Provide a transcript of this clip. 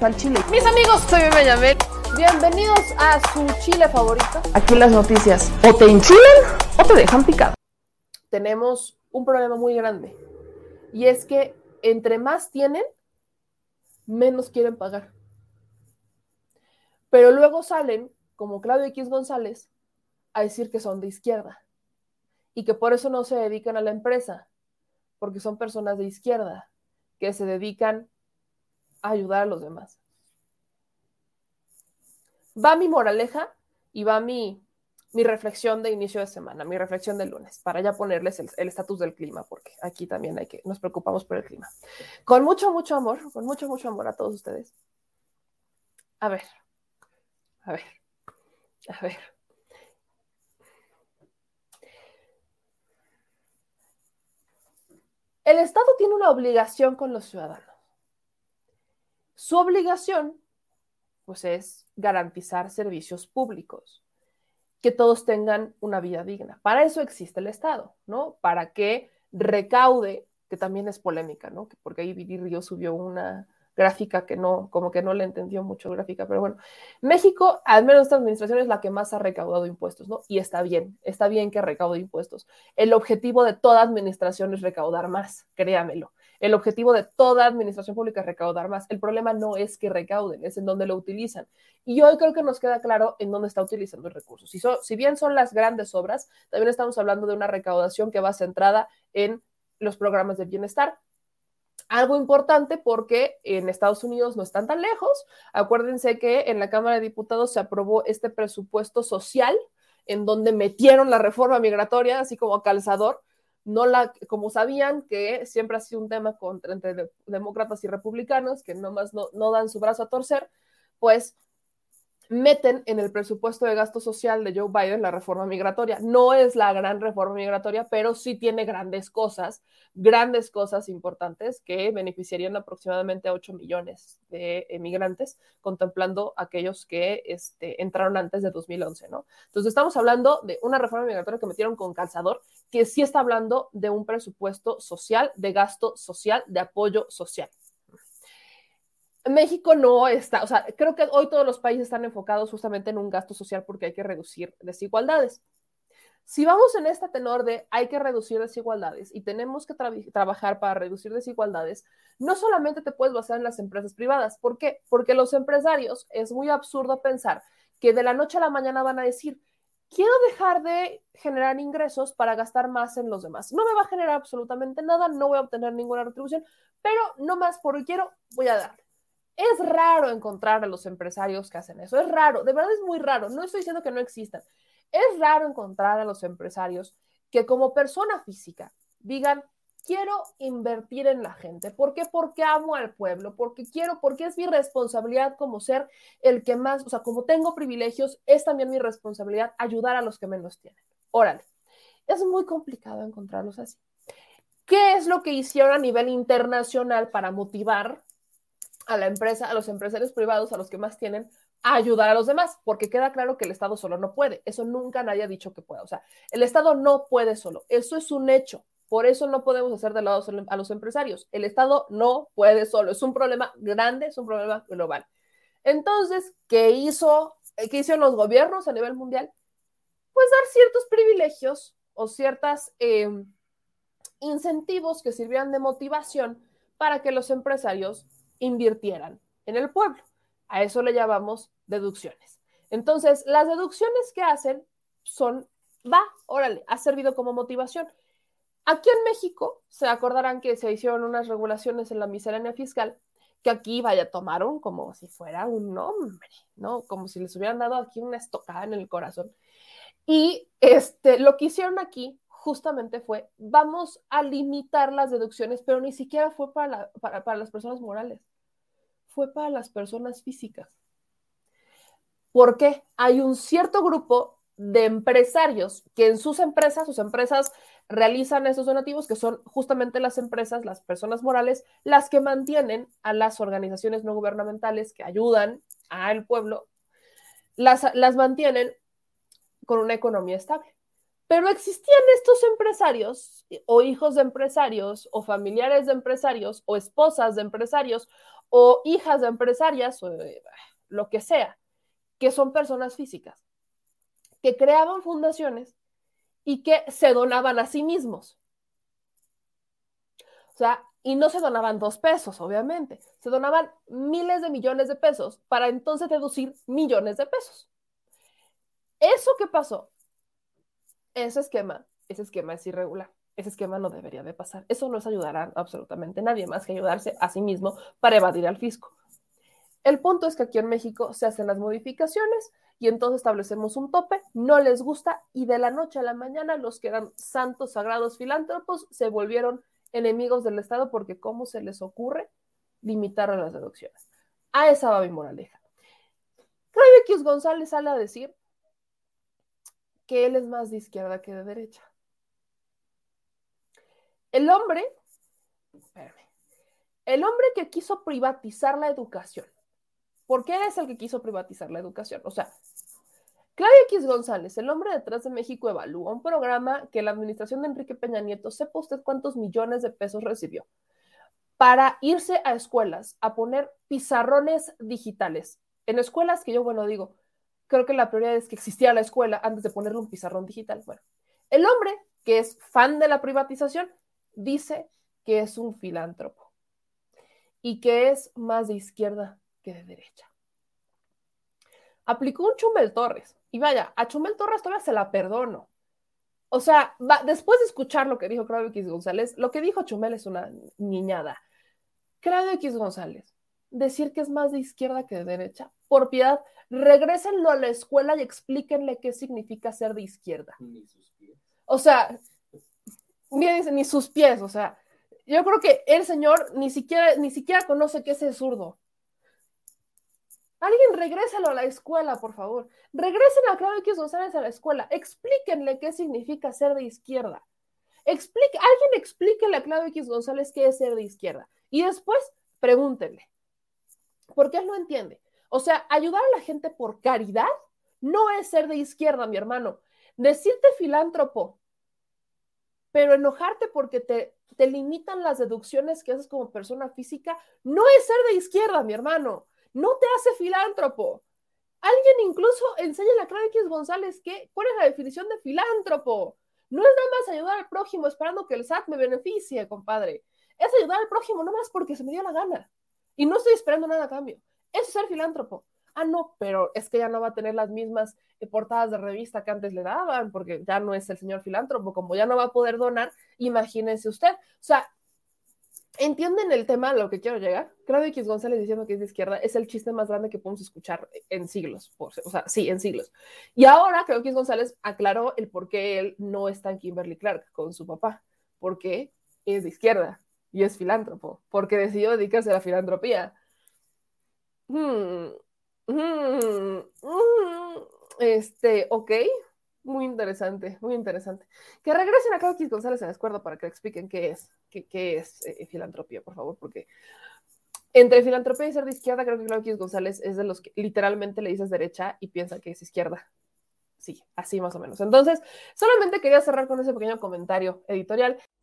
al chile. Mis amigos, soy Benjamín. Bienvenidos a su chile favorito. Aquí las noticias o te enchilan o te dejan picado. Tenemos un problema muy grande y es que entre más tienen, menos quieren pagar. Pero luego salen, como Claudio X González, a decir que son de izquierda y que por eso no se dedican a la empresa, porque son personas de izquierda que se dedican ayudar a los demás. Va mi moraleja y va mi, mi reflexión de inicio de semana, mi reflexión del lunes, para ya ponerles el estatus del clima, porque aquí también hay que, nos preocupamos por el clima. Con mucho, mucho amor, con mucho, mucho amor a todos ustedes. A ver, a ver, a ver. El Estado tiene una obligación con los ciudadanos. Su obligación, pues, es garantizar servicios públicos, que todos tengan una vida digna. Para eso existe el Estado, ¿no? Para que recaude, que también es polémica, ¿no? Porque ahí Viri Río subió una, gráfica que no, como que no le entendió mucho gráfica, pero bueno, México, al menos esta administración es la que más ha recaudado impuestos, ¿no? Y está bien, está bien que recaude impuestos. El objetivo de toda administración es recaudar más, créamelo. El objetivo de toda administración pública es recaudar más. El problema no es que recauden, es en dónde lo utilizan. Y hoy creo que nos queda claro en dónde está utilizando el recurso. Si, si bien son las grandes obras, también estamos hablando de una recaudación que va centrada en los programas de bienestar, algo importante porque en Estados Unidos no están tan lejos. Acuérdense que en la Cámara de Diputados se aprobó este presupuesto social en donde metieron la reforma migratoria, así como calzador. No la, como sabían que siempre ha sido un tema entre demócratas y republicanos, que nomás no, no dan su brazo a torcer, pues meten en el presupuesto de gasto social de Joe Biden la reforma migratoria. No es la gran reforma migratoria, pero sí tiene grandes cosas, grandes cosas importantes que beneficiarían aproximadamente a 8 millones de emigrantes, contemplando aquellos que este, entraron antes de 2011, ¿no? Entonces estamos hablando de una reforma migratoria que metieron con calzador, que sí está hablando de un presupuesto social, de gasto social, de apoyo social. México no está, o sea, creo que hoy todos los países están enfocados justamente en un gasto social porque hay que reducir desigualdades. Si vamos en este tenor de hay que reducir desigualdades y tenemos que trabajar para reducir desigualdades, no solamente te puedes basar en las empresas privadas. ¿Por qué? Porque los empresarios es muy absurdo pensar que de la noche a la mañana van a decir, quiero dejar de generar ingresos para gastar más en los demás. No me va a generar absolutamente nada, no voy a obtener ninguna retribución, pero no más porque quiero, voy a darle. Es raro encontrar a los empresarios que hacen eso, es raro, de verdad es muy raro, no estoy diciendo que no existan, es raro encontrar a los empresarios que como persona física digan, quiero invertir en la gente. ¿Por qué? Porque amo al pueblo, porque quiero, porque es mi responsabilidad como ser el que más, o sea, como tengo privilegios, es también mi responsabilidad ayudar a los que menos tienen. Órale, es muy complicado encontrarlos así. ¿Qué es lo que hicieron a nivel internacional para motivar a la empresa, a los empresarios privados, a los que más tienen, a ayudar a los demás, porque queda claro que el Estado solo no puede. Eso nunca nadie ha dicho que pueda. O sea, el Estado no puede solo. Eso es un hecho. Por eso no podemos hacer de lado a los empresarios. El Estado no puede solo. Es un problema grande, es un problema global. Entonces, ¿qué hizo, qué hicieron los gobiernos a nivel mundial? Pues dar ciertos privilegios o ciertos em, incentivos que sirvieran de motivación para que los empresarios invirtieran en el pueblo. A eso le llamamos deducciones. Entonces, las deducciones que hacen son, va, órale, ha servido como motivación. Aquí en México se acordarán que se hicieron unas regulaciones en la miscelánea fiscal que aquí, vaya, tomaron como si fuera un nombre, ¿no? Como si les hubieran dado aquí una estocada en el corazón. Y este, lo que hicieron aquí justamente fue, vamos a limitar las deducciones, pero ni siquiera fue para, para las personas morales fue para las personas físicas. Porque hay un cierto grupo de empresarios que en sus empresas, sus empresas realizan esos donativos, que son justamente las empresas, las personas morales, las que mantienen a las organizaciones no gubernamentales que ayudan al pueblo, las, las mantienen con una economía estable. Pero existían estos empresarios o hijos de empresarios o familiares de empresarios o esposas de empresarios o hijas de empresarias, o eh, lo que sea, que son personas físicas, que creaban fundaciones y que se donaban a sí mismos. O sea, y no se donaban dos pesos, obviamente, se donaban miles de millones de pesos para entonces deducir millones de pesos. ¿Eso qué pasó? Ese esquema, ese esquema es irregular. Ese esquema no debería de pasar. Eso no es ayudar a absolutamente nadie más que ayudarse a sí mismo para evadir al fisco. El punto es que aquí en México se hacen las modificaciones y entonces establecemos un tope, no les gusta y de la noche a la mañana los que eran santos, sagrados, filántropos se volvieron enemigos del Estado porque ¿cómo se les ocurre limitar a las deducciones? A esa va mi moraleja. Claudio González sale a decir que él es más de izquierda que de derecha. El hombre, espérame, el hombre que quiso privatizar la educación, ¿por qué es el que quiso privatizar la educación? O sea, Claudio X González, el hombre detrás de México Evalúa, un programa que la administración de Enrique Peña Nieto, sepa usted cuántos millones de pesos recibió para irse a escuelas a poner pizarrones digitales. En escuelas que yo, bueno, digo, creo que la prioridad es que existía la escuela antes de ponerle un pizarrón digital. Bueno, el hombre que es fan de la privatización dice que es un filántropo y que es más de izquierda que de derecha. Aplicó un Chumel Torres. Y vaya, a Chumel Torres todavía se la perdono. O sea, después de escuchar lo que dijo Claudio X González, lo que dijo Chumel es una niñada. Claudio X González, decir que es más de izquierda que de derecha, por piedad, regrésenlo a la escuela y explíquenle qué significa ser de izquierda. O sea, ni sus pies, o sea, yo creo que el señor ni siquiera, ni siquiera conoce qué es el zurdo. Alguien regrésalo a la escuela, por favor. Regresen a Claudio X González a la escuela. Explíquenle qué significa ser de izquierda. Alguien explíquenle a Claudio X González qué es ser de izquierda. Y después pregúntenle. Porque él no entiende. O sea, ayudar a la gente por caridad no es ser de izquierda, mi hermano. Decirte filántropo pero enojarte porque te, te limitan las deducciones que haces como persona física no es ser de izquierda, mi hermano, no te hace filántropo. Alguien incluso enseña a Clara X González que, cuál es la definición de filántropo. No es nada más ayudar al prójimo esperando que el SAT me beneficie, compadre. Es ayudar al prójimo no más porque se me dio la gana. Y no estoy esperando nada a cambio. Es ser filántropo. Ah, no, pero es que ya no va a tener las mismas eh, portadas de revista que antes le daban, porque ya no es el señor filántropo, como ya no va a poder donar, imagínense usted. O sea, ¿entienden el tema a lo que quiero llegar? Claudio X González diciendo que es de izquierda es el chiste más grande que podemos escuchar en siglos, o sea, sí, en siglos. Y ahora Claudio X González aclaró el por qué él no está en Kimberly Clark con su papá, porque es de izquierda y es filántropo, porque decidió dedicarse a la filantropía. Hmm, este, ok, muy interesante, muy interesante. Que regresen a Claudio González en la escuela para que expliquen qué es, qué, es eh, filantropía, por favor, porque entre filantropía y ser de izquierda, creo que Claudio González es de los que literalmente le dices derecha y piensa que es izquierda. Sí, así más o menos. Entonces, solamente quería cerrar con ese pequeño comentario editorial.